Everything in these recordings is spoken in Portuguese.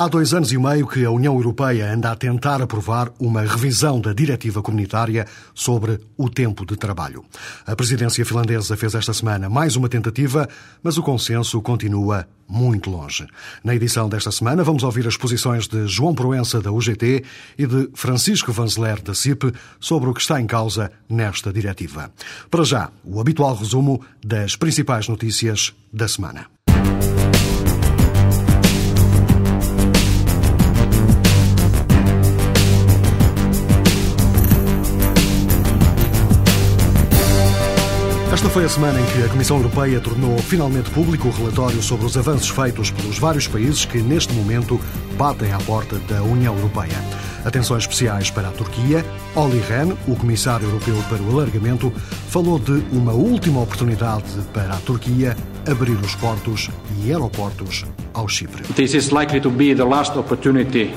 Há dois anos e meio que a União Europeia anda a tentar aprovar uma revisão da diretiva comunitária sobre o tempo de trabalho. A presidência finlandesa fez esta semana mais uma tentativa, mas o consenso continua muito longe. Na edição desta semana vamos ouvir as posições de João Proença da UGT e de Francisco Vanzeler da CIP sobre o que está em causa nesta diretiva. Para já, o habitual resumo das principais notícias da semana. Esta foi a semana em que a Comissão Europeia tornou finalmente público o relatório sobre os avanços feitos pelos vários países que, neste momento, batem à porta da União Europeia. Atenções especiais para a Turquia. Olli Rehn, o Comissário Europeu para o Alargamento, falou de uma última oportunidade para a Turquia abrir os portos e aeroportos ao Chipre. This is likely to be the last opportunity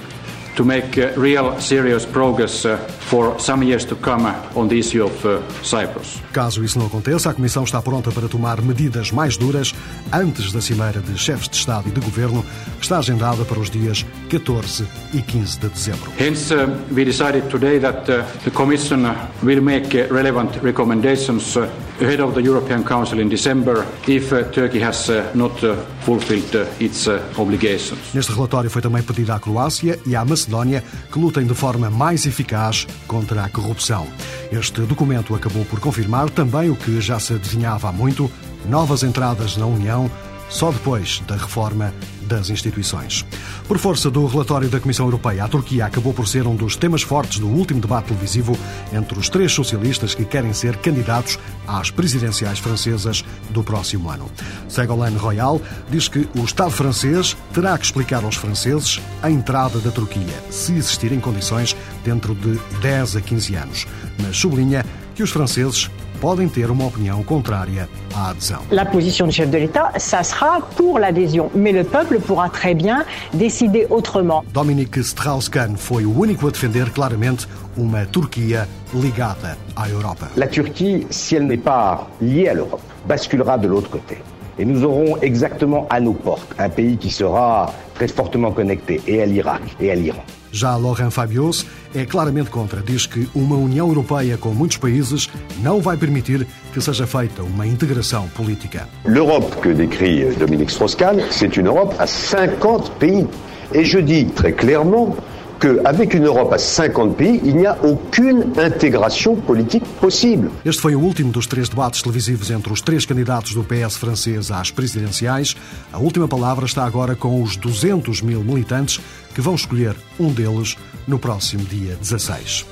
to make uh, real serious progress uh, for some years to come on the issue of uh, Cyprus. Caso isso não aconteça, a Comissão está pronta para tomar medidas mais duras antes da cimeira de chefes de Estado e de Governo, que está agendada para os dias 14 e 15 de dezembro. Hence, uh, we decided today that uh, the Commission will make uh, relevant recommendations ahead of the European Council in December if Turkey has not fulfilled its obligations. Neste relatório foi também pedido à Croácia e à Macedónia que lutem de forma mais eficaz contra a corrupção. Este documento acabou por confirmar também o que já se adivinhava há muito: novas entradas na União só depois da reforma das instituições. Por força do relatório da Comissão Europeia, a Turquia acabou por ser um dos temas fortes do último debate televisivo entre os três socialistas que querem ser candidatos às presidenciais francesas do próximo ano. Ségolène Royal diz que o Estado francês terá que explicar aos franceses a entrada da Turquia, se existirem condições dentro de 10 a 15 anos, mas sublinha que os franceses podem ter uma opinião contrária à adesão. La position du chef de l'État, ça sera pour l'adhésion, mais le peuple pourra très bien décider autrement. Dominique Strauss-Kahn foi o único a defender claramente uma Turquia ligada à Europa. La Turquie, si elle n'est pas liée à l'Europe, basculera de l'autre côté. Et nous aurons exactement à nos portes un pays qui sera très fortement connecté et à l'Irak et à l'Iran. Já Laurent Fabius é claramente contra. Diz que uma União Europeia com muitos países não vai permitir que seja feita uma integração política. L'Europe que décrit Dominique Strauss-Kahn, c'est une Europe à 50 pays. Et je dis très clairement qu'avec une Europe à 50 pays, il n'y a aucune intégration politique possible. Este foi o último dos três debates televisivos entre os três candidatos do PS francês às presidenciais. A última palavra está agora com os 200 mil militantes que vão escolher um deles no próximo dia 16.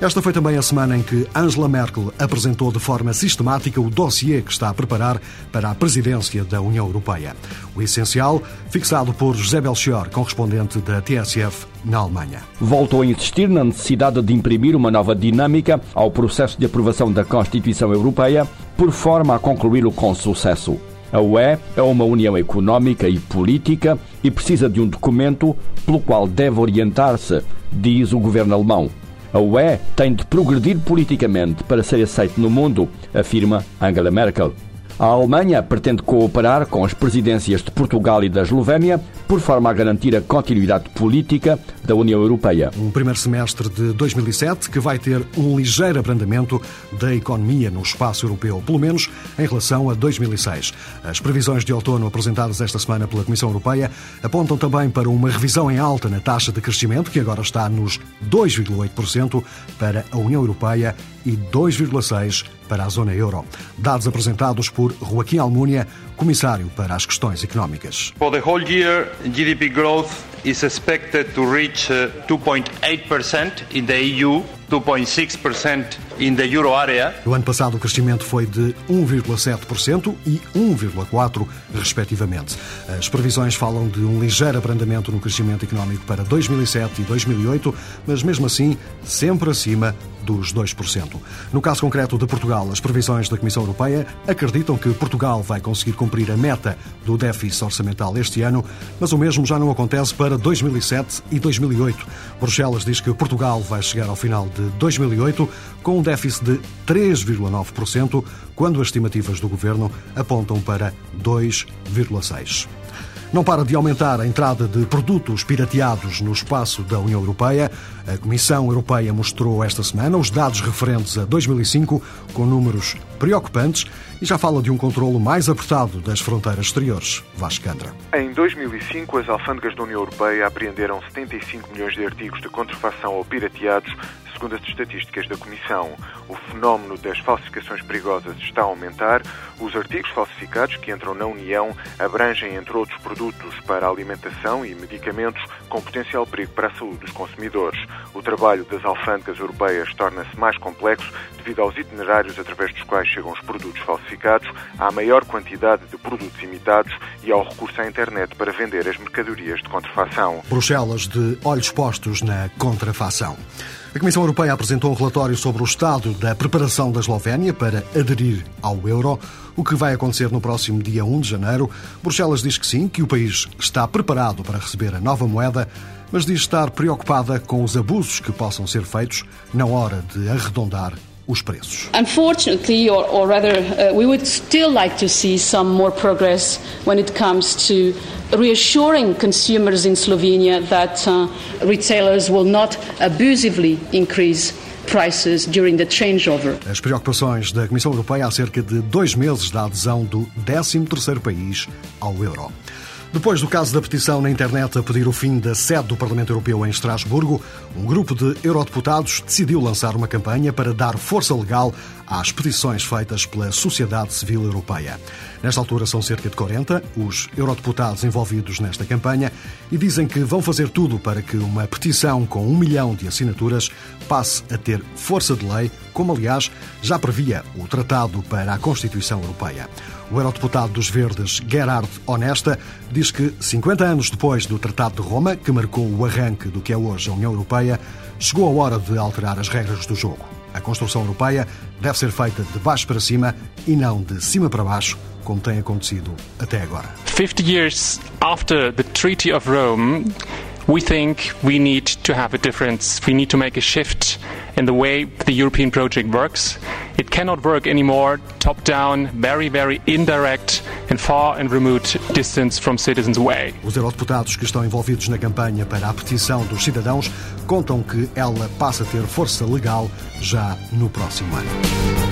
Esta foi também a semana em que Angela Merkel apresentou de forma sistemática o dossiê que está a preparar para a presidência da União Europeia. O essencial, fixado por José Belchior, correspondente da TSF na Alemanha. Voltou a insistir na necessidade de imprimir uma nova dinâmica ao processo de aprovação da Constituição Europeia, por forma a concluí-lo com sucesso. A UE é uma união económica e política e precisa de um documento pelo qual deve orientar-se, diz o governo alemão. A UE tem de progredir politicamente para ser aceito no mundo, afirma Angela Merkel. A Alemanha pretende cooperar com as presidências de Portugal e da Eslovénia por forma a garantir a continuidade política da União Europeia. Um primeiro semestre de 2007 que vai ter um ligeiro abrandamento da economia no espaço europeu, pelo menos em relação a 2006. As previsões de outono apresentadas esta semana pela Comissão Europeia apontam também para uma revisão em alta na taxa de crescimento, que agora está nos 2,8% para a União Europeia e 2,6% para a zona euro. Dados apresentados por Joaquim Almunia, comissário para as questões económicas. For the whole year, GDP growth is expected to reach 2.8% uh, in the EU 2.6% in the euro area. No ano passado, o crescimento foi de 1,7% e 1,4%, respectivamente. As previsões falam de um ligeiro abrandamento no crescimento económico para 2007 e 2008, mas mesmo assim, sempre acima dos 2%. No caso concreto de Portugal, as previsões da Comissão Europeia acreditam que Portugal vai conseguir cumprir a meta do déficit orçamental este ano, mas o mesmo já não acontece para 2007 e 2008. Bruxelas diz que Portugal vai chegar ao final de 2008 com um déficit de 3,9%, quando as estimativas do governo apontam para 2,6%. Não para de aumentar a entrada de produtos pirateados no espaço da União Europeia. A Comissão Europeia mostrou esta semana os dados referentes a 2005, com números preocupantes, e já fala de um controlo mais apertado das fronteiras exteriores. Vasco Candra. Em 2005, as alfândegas da União Europeia apreenderam 75 milhões de artigos de contrafação ou pirateados, segundo as estatísticas da Comissão. O fenómeno das falsificações perigosas está a aumentar. Os artigos falsificados que entram na União abrangem, entre outros produtos, para alimentação e medicamentos com potencial perigo para a saúde dos consumidores. O trabalho das alfândegas europeias torna-se mais complexo devido aos itinerários através dos quais chegam os produtos falsificados, à maior quantidade de produtos imitados e ao recurso à internet para vender as mercadorias de contrafação. Bruxelas de olhos postos na contrafação. A Comissão Europeia apresentou um relatório sobre o estado da preparação da Eslovénia para aderir ao euro, o que vai acontecer no próximo dia 1 de janeiro. Bruxelas diz que sim, que o país está preparado para receber a nova moeda, mas diz estar preocupada com os abusos que possam ser feitos na hora de arredondar os preços. Unfortunately, or, or rather, uh, we would still like to see some more progress when it comes to reassuring consumers in Slovenia that uh, retailers will not abusively increase. As preocupações da Comissão Europeia há cerca de dois meses da adesão do 13º país ao euro. Depois do caso da petição na internet a pedir o fim da sede do Parlamento Europeu em Estrasburgo, um grupo de eurodeputados decidiu lançar uma campanha para dar força legal às petições feitas pela sociedade civil europeia. Nesta altura são cerca de 40 os eurodeputados envolvidos nesta campanha e dizem que vão fazer tudo para que uma petição com um milhão de assinaturas passe a ter força de lei, como aliás já previa o Tratado para a Constituição Europeia. O eurodeputado dos Verdes, Gerard Honesta, diz que 50 anos depois do Tratado de Roma, que marcou o arranque do que é hoje a União Europeia, chegou a hora de alterar as regras do jogo. A construção europeia deve ser feita de baixo para cima e não de cima para baixo, como tem acontecido até agora. 50 years after the Treaty of Rome, we think we need to have a difference. We need to make a shift in the way the European project works. It cannot work anymore top down, very, very indirect and far and remote distance from citizens away. Os eurodeputados que estão envolvidos na campanha para a petição dos cidadãos contam que ela passa a ter força legal já no próximo ano.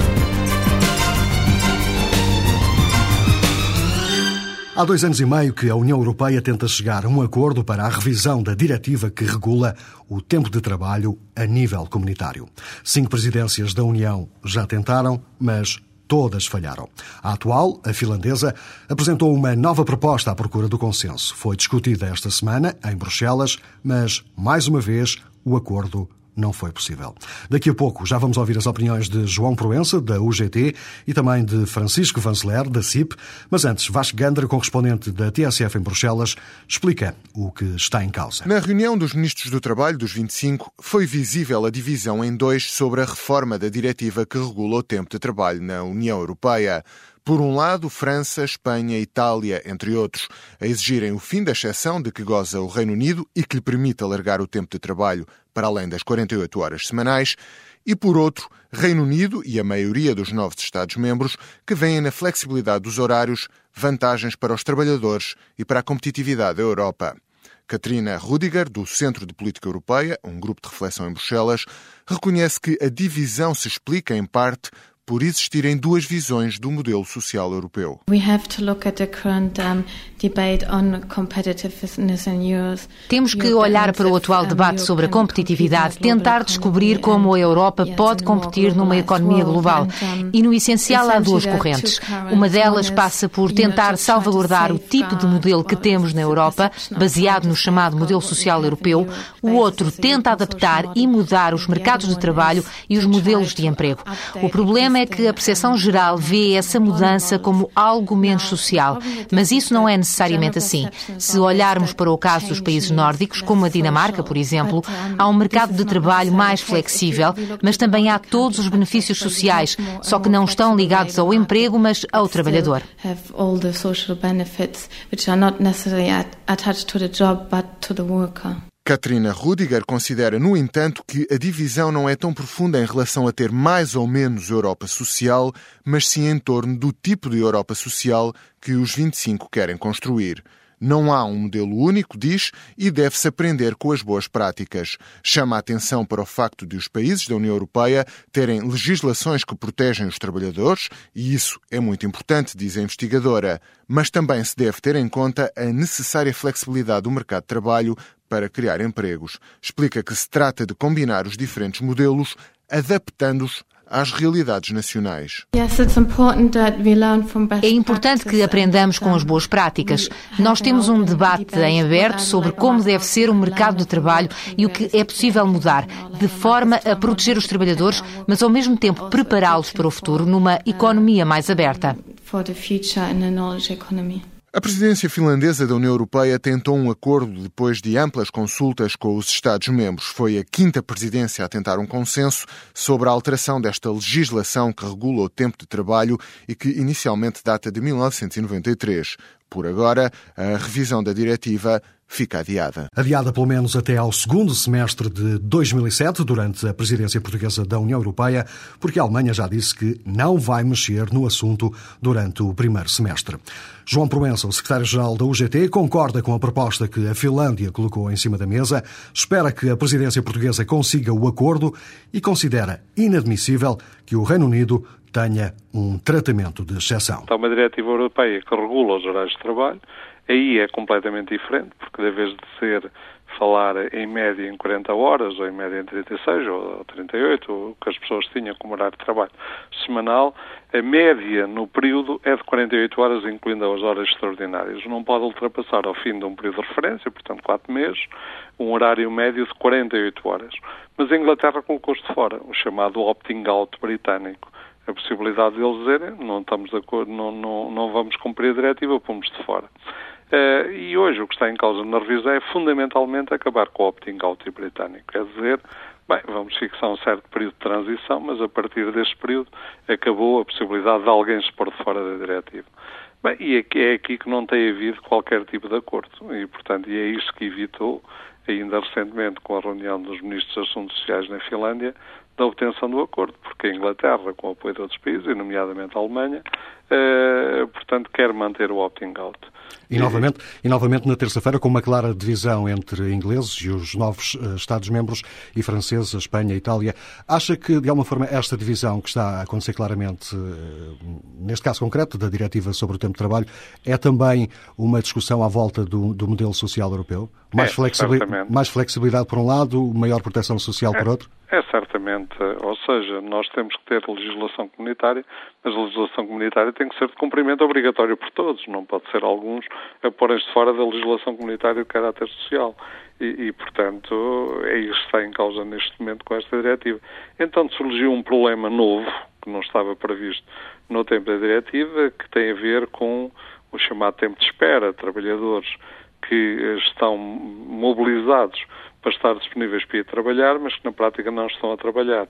Há dois anos e meio que a União Europeia tenta chegar a um acordo para a revisão da diretiva que regula o tempo de trabalho a nível comunitário. Cinco presidências da União já tentaram, mas todas falharam. A atual, a finlandesa, apresentou uma nova proposta à procura do consenso. Foi discutida esta semana em Bruxelas, mas, mais uma vez, o acordo não foi possível. Daqui a pouco já vamos ouvir as opiniões de João Proença, da UGT, e também de Francisco Vanceler, da CIP. Mas antes, Vasco Gandra, correspondente da TSF em Bruxelas, explica o que está em causa. Na reunião dos ministros do Trabalho dos 25, foi visível a divisão em dois sobre a reforma da diretiva que regula o tempo de trabalho na União Europeia. Por um lado, França, Espanha, Itália, entre outros, a exigirem o fim da exceção de que goza o Reino Unido e que lhe permite alargar o tempo de trabalho para além das 48 horas semanais, e por outro, Reino Unido e a maioria dos novos Estados-membros que veem na flexibilidade dos horários vantagens para os trabalhadores e para a competitividade da Europa. Katrina Rudiger, do Centro de Política Europeia, um grupo de reflexão em Bruxelas, reconhece que a divisão se explica, em parte, por existirem duas visões do modelo social europeu. Temos que olhar para o atual debate sobre a competitividade, tentar descobrir como a Europa pode competir numa economia global. E no essencial há duas correntes. Uma delas passa por tentar salvaguardar o tipo de modelo que temos na Europa, baseado no chamado modelo social europeu. O outro tenta adaptar e mudar os mercados de trabalho e os modelos de emprego. O problema é que a percepção geral vê essa mudança como algo menos social, mas isso não é necessariamente assim. Se olharmos para o caso dos países nórdicos, como a Dinamarca, por exemplo, há um mercado de trabalho mais flexível, mas também há todos os benefícios sociais, só que não estão ligados ao emprego, mas ao trabalhador. Katrina Rudiger considera, no entanto, que a divisão não é tão profunda em relação a ter mais ou menos Europa social, mas sim em torno do tipo de Europa social que os 25 querem construir. Não há um modelo único, diz, e deve-se aprender com as boas práticas. Chama a atenção para o facto de os países da União Europeia terem legislações que protegem os trabalhadores, e isso é muito importante, diz a investigadora. Mas também se deve ter em conta a necessária flexibilidade do mercado de trabalho para criar empregos. Explica que se trata de combinar os diferentes modelos, adaptando-os às realidades nacionais. É importante que aprendamos com as boas práticas. Nós temos um debate em aberto sobre como deve ser o mercado de trabalho e o que é possível mudar, de forma a proteger os trabalhadores, mas ao mesmo tempo prepará-los para o futuro numa economia mais aberta. A presidência finlandesa da União Europeia tentou um acordo depois de amplas consultas com os Estados-membros. Foi a quinta presidência a tentar um consenso sobre a alteração desta legislação que regula o tempo de trabalho e que inicialmente data de 1993. Por agora, a revisão da diretiva fica adiada. Adiada pelo menos até ao segundo semestre de 2007, durante a presidência portuguesa da União Europeia, porque a Alemanha já disse que não vai mexer no assunto durante o primeiro semestre. João Proença, o secretário-geral da UGT, concorda com a proposta que a Finlândia colocou em cima da mesa, espera que a presidência portuguesa consiga o acordo e considera inadmissível que o Reino Unido tenha um tratamento de exceção. Está uma diretiva europeia que regula os horários de trabalho, Aí é completamente diferente, porque de vez de ser falar em média em 40 horas, ou em média em 36 ou 38, o que as pessoas tinham como horário de trabalho semanal, a média no período é de 48 horas, incluindo as horas extraordinárias. Não pode ultrapassar ao fim de um período de referência, portanto 4 meses, um horário médio de 48 horas. Mas a Inglaterra colocou-se de fora, o chamado opting-out britânico. A possibilidade de eles dizerem não estamos de acordo, não, não, não vamos cumprir a diretiva, pomos de fora. Uh, e hoje o que está em causa na revisão é fundamentalmente acabar com o opting-out britânico. Quer dizer, bem, vamos fixar um certo período de transição, mas a partir deste período acabou a possibilidade de alguém se pôr de fora da diretiva. Bem, e é, é aqui que não tem havido qualquer tipo de acordo. E, portanto, e é isso que evitou, ainda recentemente, com a reunião dos ministros dos Assuntos Sociais na Finlândia, da obtenção do acordo, porque a Inglaterra, com o apoio de outros países, e nomeadamente a Alemanha, eh, portanto, quer manter o opting-out. E novamente, e novamente na terça-feira, com uma clara divisão entre ingleses e os novos uh, Estados-membros e franceses, a Espanha, a Itália, acha que, de alguma forma, esta divisão que está a acontecer claramente, uh, neste caso concreto, da diretiva sobre o tempo de trabalho, é também uma discussão à volta do, do modelo social europeu? Mais, é, flexibilidade, mais flexibilidade por um lado, maior proteção social é, por outro? É certamente, ou seja, nós temos que ter legislação comunitária, mas a legislação comunitária tem que ser de cumprimento obrigatório por todos, não pode ser alguns a porem-se fora da legislação comunitária de caráter social. E, e, portanto, é isso que está em causa neste momento com esta diretiva. Então surgiu um problema novo, que não estava previsto no tempo da diretiva, que tem a ver com o chamado tempo de espera, trabalhadores que estão mobilizados para estar disponíveis para ir trabalhar, mas que na prática não estão a trabalhar.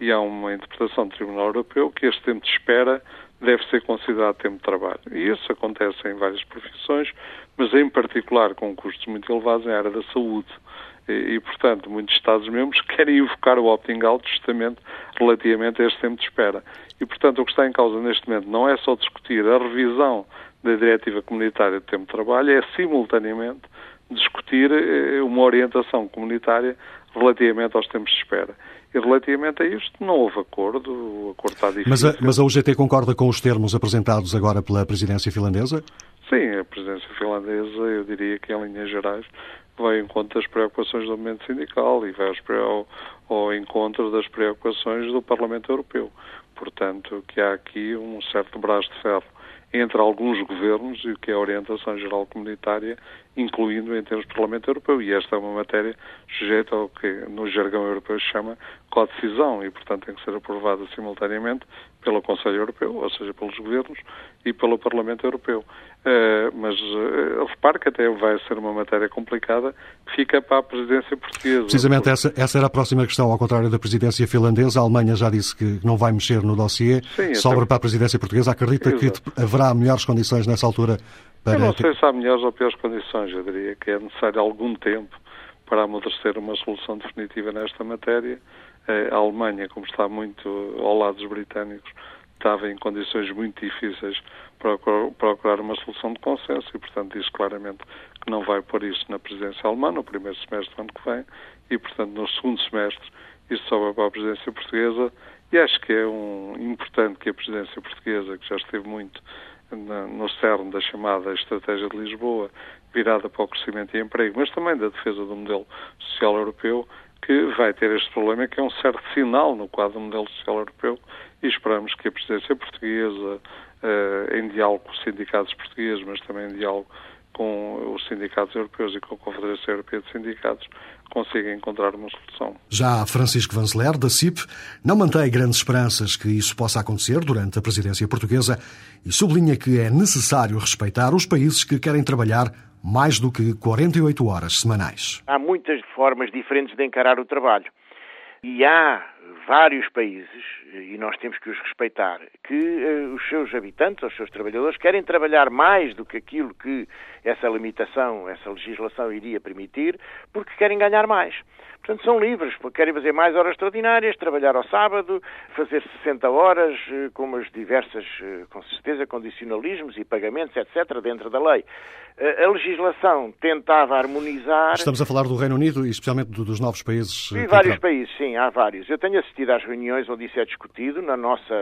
E há uma interpretação do Tribunal Europeu que este tempo de espera deve ser considerado tempo de trabalho. E isso acontece em várias profissões, mas em particular com custos muito elevados na área da saúde. E, e portanto, muitos Estados-membros querem invocar o opting-out justamente relativamente a este tempo de espera. E, portanto, o que está em causa neste momento não é só discutir a revisão da Diretiva Comunitária de Tempo de Trabalho, é simultaneamente discutir eh, uma orientação comunitária relativamente aos tempos de espera. E relativamente a isto não houve acordo, o acordo está difícil. Mas a, mas a UGT concorda com os termos apresentados agora pela presidência finlandesa? Sim, a presidência finlandesa, eu diria que em linhas gerais, vai em conta das preocupações do movimento sindical e vai ao, ao encontro das preocupações do Parlamento Europeu. Portanto, que há aqui um certo braço de ferro entre alguns governos e o que é a orientação geral comunitária, incluindo em termos do Parlamento Europeu. E esta é uma matéria sujeita ao que no jargão europeu se chama co-decisão e, portanto, tem que ser aprovada simultaneamente pelo Conselho Europeu, ou seja, pelos governos, e pelo Parlamento Europeu. Uh, mas uh, repare que até vai ser uma matéria complicada que fica para a presidência portuguesa. Precisamente porque... essa, essa era a próxima questão, ao contrário da presidência finlandesa. A Alemanha já disse que não vai mexer no dossiê, Sim, sobra para a presidência portuguesa. Acredita Exato. que haverá melhores condições nessa altura para... Eu não sei se há melhores ou piores condições. Eu diria que é necessário algum tempo para amadurecer uma solução definitiva nesta matéria. A Alemanha, como está muito ao lado dos britânicos, estava em condições muito difíceis para procurar uma solução de consenso e, portanto, diz claramente que não vai pôr isto na presidência alemã no primeiro semestre do ano que vem e, portanto, no segundo semestre isto sobe para a presidência portuguesa e acho que é um, importante que a presidência portuguesa, que já esteve muito na, no cerne da chamada Estratégia de Lisboa, virada para o crescimento e emprego, mas também da defesa do modelo social europeu, que vai ter este problema, que é um certo sinal no quadro do modelo social europeu, e esperamos que a presidência portuguesa, eh, em diálogo com os sindicatos portugueses, mas também em diálogo com os sindicatos europeus e com a Confederação Europeia de Sindicatos, consiga encontrar uma solução. Já Francisco Vanzeler, da CIP, não mantém grandes esperanças que isso possa acontecer durante a presidência portuguesa e sublinha que é necessário respeitar os países que querem trabalhar mais do que 48 horas semanais. Há muitas formas diferentes de encarar o trabalho. E há vários países, e nós temos que os respeitar, que uh, os seus habitantes, os seus trabalhadores, querem trabalhar mais do que aquilo que essa limitação, essa legislação iria permitir, porque querem ganhar mais. Portanto, são livres, porque querem fazer mais horas extraordinárias, trabalhar ao sábado, fazer 60 horas, eh, com as diversas, eh, com certeza, condicionalismos e pagamentos, etc., dentro da lei. A legislação tentava harmonizar. Estamos a falar do Reino Unido e especialmente dos novos países. E vários países, sim, há vários. Eu tenho assistido às reuniões onde isso é discutido na nossa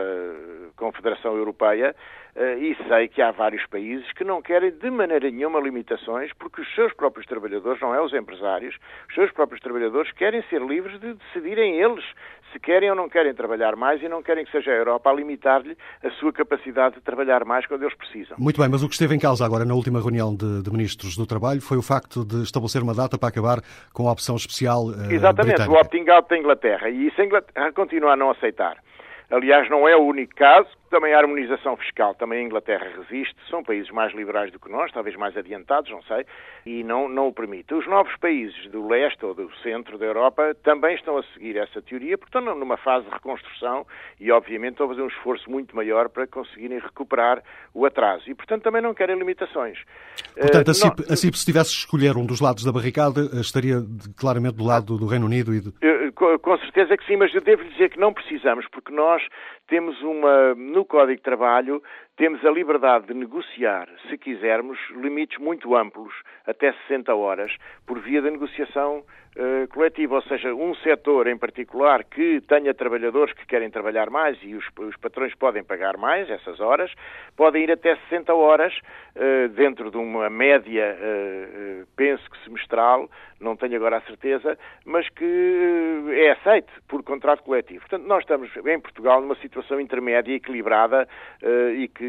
Confederação Europeia eh, e sei que há vários países que não querem de maneira nenhuma limitações porque os seus próprios trabalhadores, não é os empresários, os seus próprios trabalhadores querem ser livres de decidirem eles se querem ou não querem trabalhar mais e não querem que seja a Europa a limitar-lhe a sua capacidade de trabalhar mais quando eles precisam. Muito bem, mas o que esteve em causa agora na última reunião de, de ministros do Trabalho foi o facto de estabelecer uma data para acabar com a opção especial uh, Exatamente, britânica. o opting-out da Inglaterra. E isso a Inglaterra continua a não aceitar. Aliás, não é o único caso. Também a harmonização fiscal, também a Inglaterra resiste, são países mais liberais do que nós, talvez mais adiantados, não sei, e não, não o permite. Os novos países do leste ou do centro da Europa também estão a seguir essa teoria, porque estão numa fase de reconstrução e, obviamente, estão a fazer um esforço muito maior para conseguirem recuperar o atraso. E, portanto, também não querem limitações. Portanto, a CIP, a CIP se tivesse que escolher um dos lados da barricada, estaria claramente do lado do Reino Unido e de... Com certeza que sim, mas eu devo dizer que não precisamos, porque nós temos uma, no Código de Trabalho, temos a liberdade de negociar, se quisermos, limites muito amplos, até 60 horas, por via da negociação uh, coletiva. Ou seja, um setor em particular que tenha trabalhadores que querem trabalhar mais e os, os patrões podem pagar mais essas horas, podem ir até 60 horas, uh, dentro de uma média, uh, penso que semestral, não tenho agora a certeza, mas que é aceite por contrato coletivo. Portanto, nós estamos em Portugal numa situação intermédia, equilibrada e que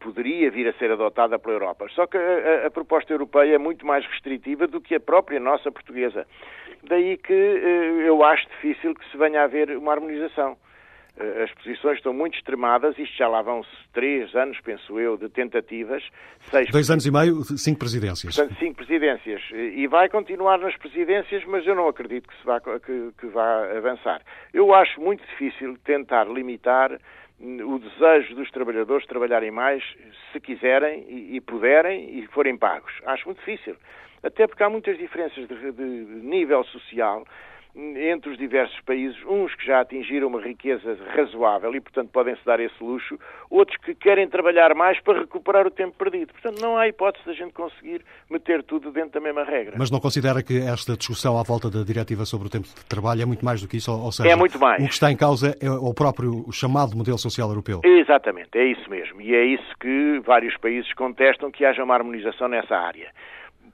poderia vir a ser adotada pela Europa. Só que a, a, proposta europeia é muito mais restritiva do que a própria nossa portuguesa. Daí que eh, eu acho difícil que se venha a haver uma harmonização. Eh, as posições estão muito extremadas, isto já lá vão três anos, penso eu, de tentativas. Seis Dois anos e meio, cinco presidências. Portanto, cinco presidências. E vai continuar nas presidências, mas eu não acredito que, se vá, que, que vá avançar. Eu acho muito difícil tentar limitar o desejo dos trabalhadores trabalharem mais, se quiserem e, puderem e forem pagos. Acho muito difícil. Até porque há muitas diferenças de, de nível social entre os diversos países, uns que já atingiram uma riqueza razoável e, portanto, podem-se dar esse luxo, outros que querem trabalhar mais para recuperar o tempo perdido. Portanto, não há hipótese de a gente conseguir meter tudo dentro da mesma regra. Mas não considera que esta discussão à volta da diretiva sobre o tempo de trabalho é muito mais do que isso? Ou seja, é muito mais. o que está em causa é o próprio chamado modelo social europeu? Exatamente, é isso mesmo. E é isso que vários países contestam, que haja uma harmonização nessa área.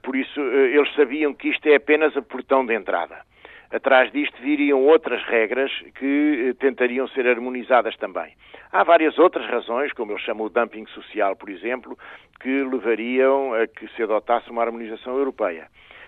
Por isso, eh, eles sabiam que isto é apenas a portão de entrada atrás disto viriam outras regras que eh, tentariam ser harmonizadas também. Há várias outras razões, como eu chamo o dumping social, por exemplo, que levariam a que se adotasse uma harmonização europeia.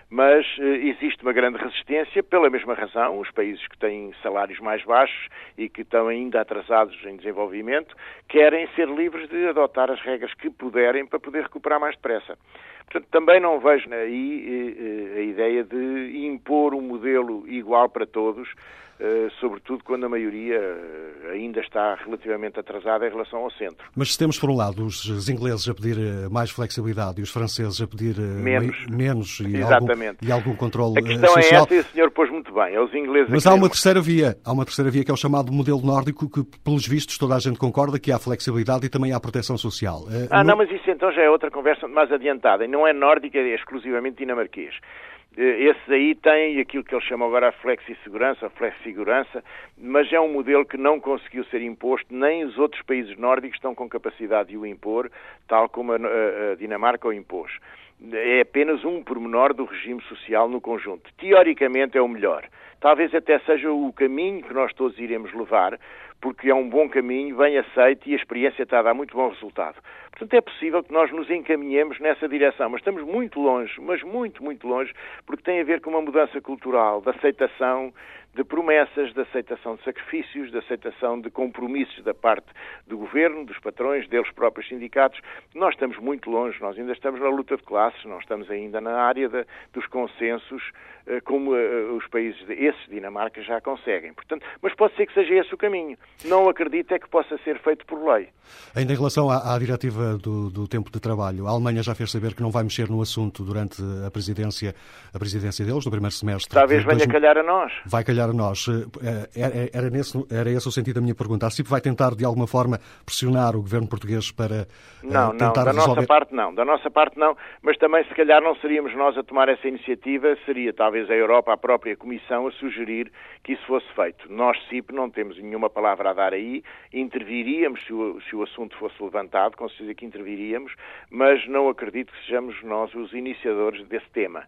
Mas eh, existe uma grande resistência, pela mesma razão, os países que têm salários mais baixos e que estão ainda atrasados em desenvolvimento querem ser livres de adotar as regras que puderem para poder recuperar mais depressa. Portanto, também não vejo aí a ideia de impor um modelo igual para todos, eh, sobretudo quando a maioria eh, ainda está relativamente atrasada em relação ao centro. Mas se temos, por um lado, os ingleses a pedir eh, mais flexibilidade e os franceses a pedir menos, menos e, Exatamente. Algum, e algum controle A questão social... é essa e o senhor pôs muito bem. É os ingleses Mas há uma terceira via. Há uma terceira via que é o chamado modelo nórdico que, pelos vistos, toda a gente concorda que há flexibilidade e também há proteção social. Ah, não, mas isso então já é outra conversa mais adiantada. E não é nórdica, é exclusivamente dinamarquês. Eh, esses aí têm aquilo que eles chamam agora a flexi-segurança, a flexi-segurança, mas é um modelo que não conseguiu ser imposto, nem os outros países nórdicos estão com capacidade de o impor, tal como a, a Dinamarca o impôs. É apenas um pormenor do regime social no conjunto. Teoricamente é o melhor. Talvez até seja o caminho que nós todos iremos levar, porque é um bom caminho, bem aceito e a experiência está a dar muito bom resultado. Portanto, é possível que nós nos encaminhemos nessa direção, mas estamos muito longe, mas muito, muito longe, porque tem a ver com uma mudança cultural, de aceitação de promessas, de aceitação de sacrifícios, de aceitação de compromissos da parte do governo, dos patrões, deles próprios sindicatos. Nós estamos muito longe, nós ainda estamos na luta de classes, nós estamos ainda na área de, dos consensos, eh, como eh, os países, esses Dinamarca, já conseguem. Portanto, mas pode ser que seja esse o caminho. Não acredito é que possa ser feito por lei. Ainda em relação à, à diretiva do, do, tempo de trabalho, a Alemanha já fez saber que não vai mexer no assunto durante a presidência, a presidência deles, no primeiro semestre. Talvez venha calhar a nós. Vai calhar a nós. Eh, era, era, nesse, era esse o sentido da minha pergunta. A CIP vai tentar, de alguma forma, pressionar o governo português para não, não, da resolver... nossa parte não. Da nossa parte não, mas também se calhar não seríamos nós a tomar essa iniciativa, seria talvez a Europa, a própria Comissão, a sugerir que isso fosse feito. Nós, CIP, não temos nenhuma palavra a dar aí, interviríamos se o, se o assunto fosse levantado, com certeza que interviríamos, mas não acredito que sejamos nós os iniciadores desse tema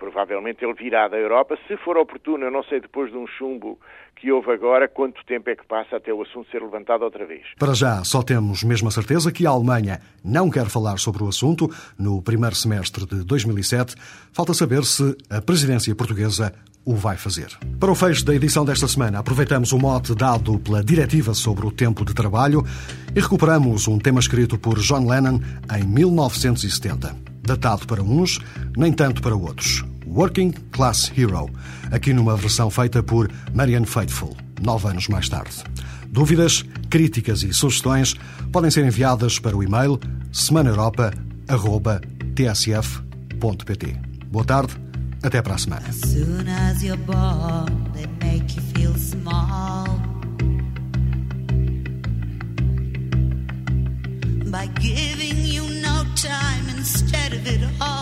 provavelmente ele virá da Europa. Se for oportuno, eu não sei depois de um chumbo que houve agora, quanto tempo é que passa até o assunto ser levantado outra vez. Para já, só temos mesmo a certeza que a Alemanha não quer falar sobre o assunto no primeiro semestre de 2007. Falta saber se a presidência portuguesa o vai fazer. Para o fecho da edição desta semana, aproveitamos o mote dado pela Diretiva sobre o Tempo de Trabalho e recuperamos um tema escrito por John Lennon em 1970. Datado para uns, nem tanto para outros. Working Class Hero, aqui numa versão feita por Marianne Faithful, nove anos mais tarde. Dúvidas, críticas e sugestões podem ser enviadas para o e-mail semanaeuropa.tsf.pt. Boa tarde, até para a semana. by giving you no time instead of it all.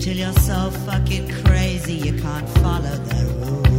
till you're so fucking crazy you can't follow the rules.